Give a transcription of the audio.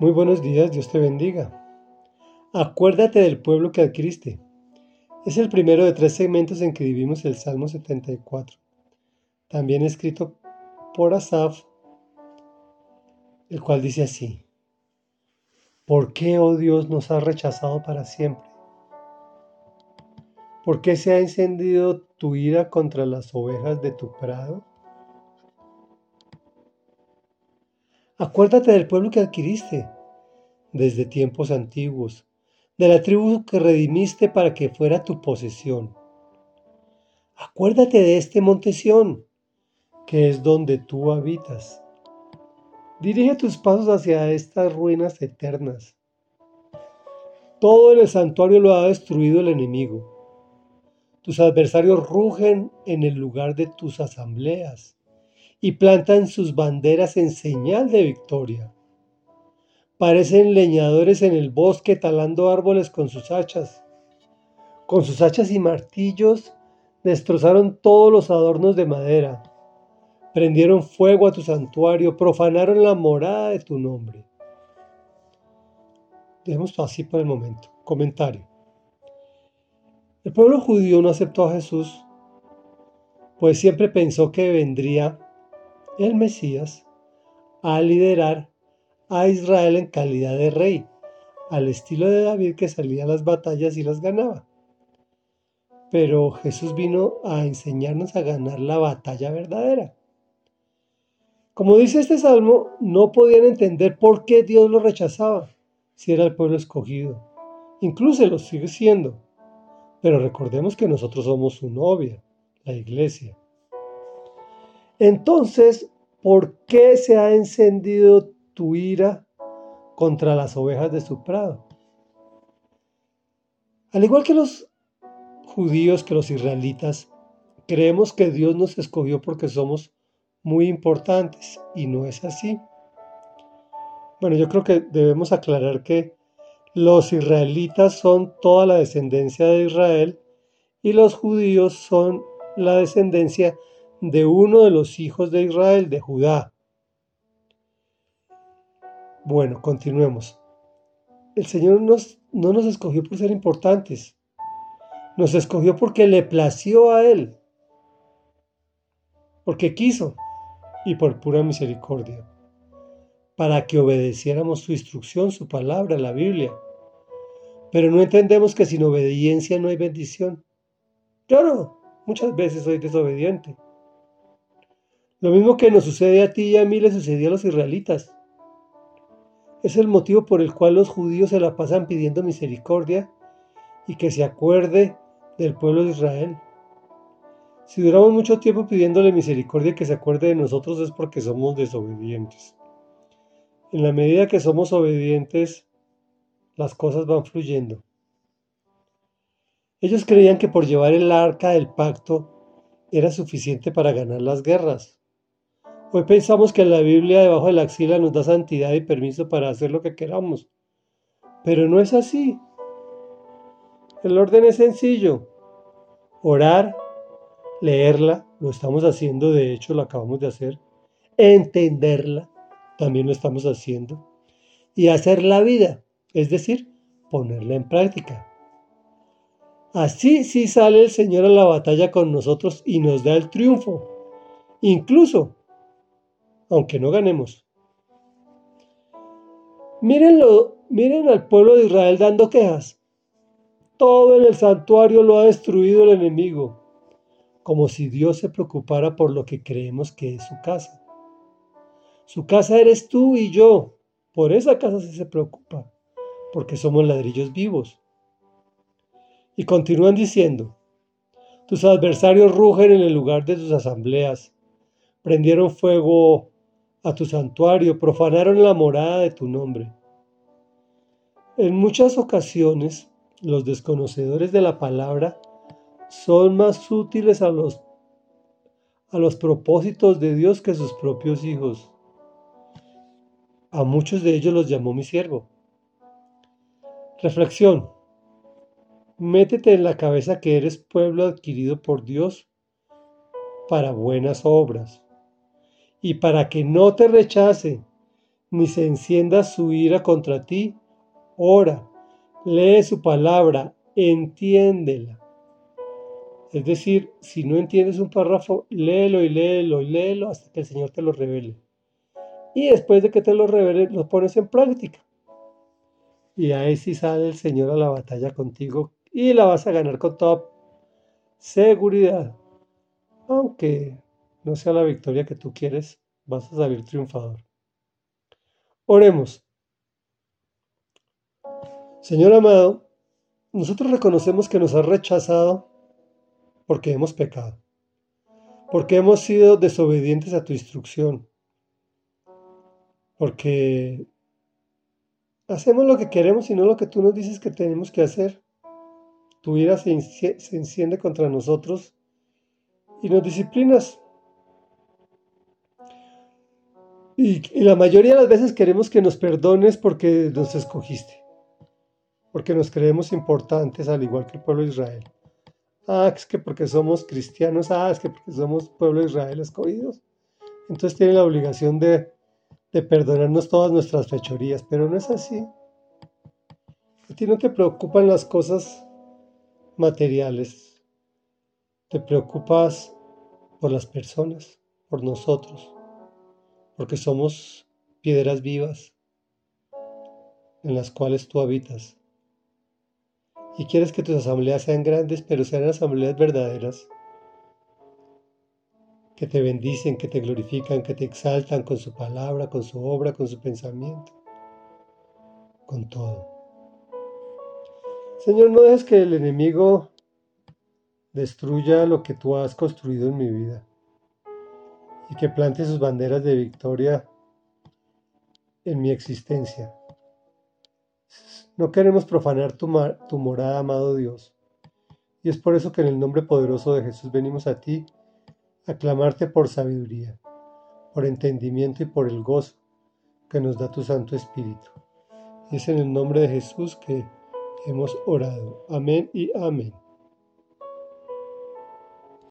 Muy buenos días, Dios te bendiga. Acuérdate del pueblo que adquiriste. Es el primero de tres segmentos en que vivimos el Salmo 74, también escrito por Asaf, el cual dice así, ¿Por qué, oh Dios, nos has rechazado para siempre? ¿Por qué se ha encendido tu ira contra las ovejas de tu prado? Acuérdate del pueblo que adquiriste desde tiempos antiguos, de la tribu que redimiste para que fuera tu posesión. Acuérdate de este monte Sión, que es donde tú habitas. Dirige tus pasos hacia estas ruinas eternas. Todo el santuario lo ha destruido el enemigo. Tus adversarios rugen en el lugar de tus asambleas y plantan sus banderas en señal de victoria. Parecen leñadores en el bosque talando árboles con sus hachas. Con sus hachas y martillos destrozaron todos los adornos de madera. Prendieron fuego a tu santuario, profanaron la morada de tu nombre. Dejemos así por el momento. Comentario. El pueblo judío no aceptó a Jesús, pues siempre pensó que vendría el Mesías a liderar a Israel en calidad de rey, al estilo de David que salía a las batallas y las ganaba. Pero Jesús vino a enseñarnos a ganar la batalla verdadera. Como dice este salmo, no podían entender por qué Dios lo rechazaba si era el pueblo escogido. Incluso lo sigue siendo. Pero recordemos que nosotros somos su novia, la iglesia. Entonces, ¿por qué se ha encendido tu ira contra las ovejas de su prado? Al igual que los judíos, que los israelitas, creemos que Dios nos escogió porque somos muy importantes y no es así. Bueno, yo creo que debemos aclarar que los israelitas son toda la descendencia de Israel y los judíos son la descendencia de uno de los hijos de Israel, de Judá. Bueno, continuemos. El Señor nos, no nos escogió por ser importantes, nos escogió porque le plació a Él, porque quiso y por pura misericordia, para que obedeciéramos su instrucción, su palabra, la Biblia. Pero no entendemos que sin obediencia no hay bendición. Claro, muchas veces soy desobediente. Lo mismo que nos sucede a ti y a mí le sucedió a los israelitas. Es el motivo por el cual los judíos se la pasan pidiendo misericordia y que se acuerde del pueblo de Israel. Si duramos mucho tiempo pidiéndole misericordia y que se acuerde de nosotros es porque somos desobedientes. En la medida que somos obedientes, las cosas van fluyendo. Ellos creían que por llevar el arca del pacto era suficiente para ganar las guerras. Hoy pensamos que la Biblia debajo de la axila nos da santidad y permiso para hacer lo que queramos. Pero no es así. El orden es sencillo. Orar, leerla, lo estamos haciendo, de hecho lo acabamos de hacer. Entenderla, también lo estamos haciendo. Y hacer la vida, es decir, ponerla en práctica. Así sí sale el Señor a la batalla con nosotros y nos da el triunfo. Incluso aunque no ganemos. Mírenlo, miren al pueblo de Israel dando quejas. Todo en el santuario lo ha destruido el enemigo, como si Dios se preocupara por lo que creemos que es su casa. Su casa eres tú y yo. Por esa casa se preocupa, porque somos ladrillos vivos. Y continúan diciendo, tus adversarios rugen en el lugar de tus asambleas, prendieron fuego a tu santuario, profanaron la morada de tu nombre. En muchas ocasiones, los desconocedores de la palabra son más útiles a los, a los propósitos de Dios que sus propios hijos. A muchos de ellos los llamó mi siervo. Reflexión. Métete en la cabeza que eres pueblo adquirido por Dios para buenas obras y para que no te rechace ni se encienda su ira contra ti, ora, lee su palabra, entiéndela. Es decir, si no entiendes un párrafo, léelo y léelo y léelo hasta que el Señor te lo revele. Y después de que te lo revele, lo pones en práctica. Y ahí sí sale el Señor a la batalla contigo y la vas a ganar con toda seguridad. Aunque no sea la victoria que tú quieres, vas a salir triunfador. Oremos. Señor amado, nosotros reconocemos que nos has rechazado porque hemos pecado, porque hemos sido desobedientes a tu instrucción, porque hacemos lo que queremos y no lo que tú nos dices que tenemos que hacer. Tu ira se, enciende contra nosotros y nos disciplinas. Y, la mayoría de las veces queremos que nos perdones porque nos escogiste, porque nos creemos importantes al igual que el pueblo de Israel. Ah, es que porque somos cristianos, ah, es que porque somos pueblo de Israel escogidos. Entonces tiene la obligación de, de perdonarnos todas nuestras fechorías, pero no es así. A ti no te preocupan las cosas materiales, te preocupas por las personas, por nosotros, porque somos piedras vivas en las cuales tú habitas y quieres que tus asambleas sean grandes, pero sean asambleas verdaderas, que te bendicen, que te glorifican, que te exaltan con su palabra, con su obra, con su pensamiento, con todo. Señor, no dejes que el enemigo destruya lo que tú has construido en mi vida y que plante sus banderas de victoria en mi existencia. No queremos profanar tu, morada, amado Dios. Y es por eso que en el nombre poderoso de Jesús venimos a ti a clamarte por sabiduría, por entendimiento y por el gozo que nos da tu Santo Espíritu. Y es en el nombre de Jesús que hemos orado. Amén y amén.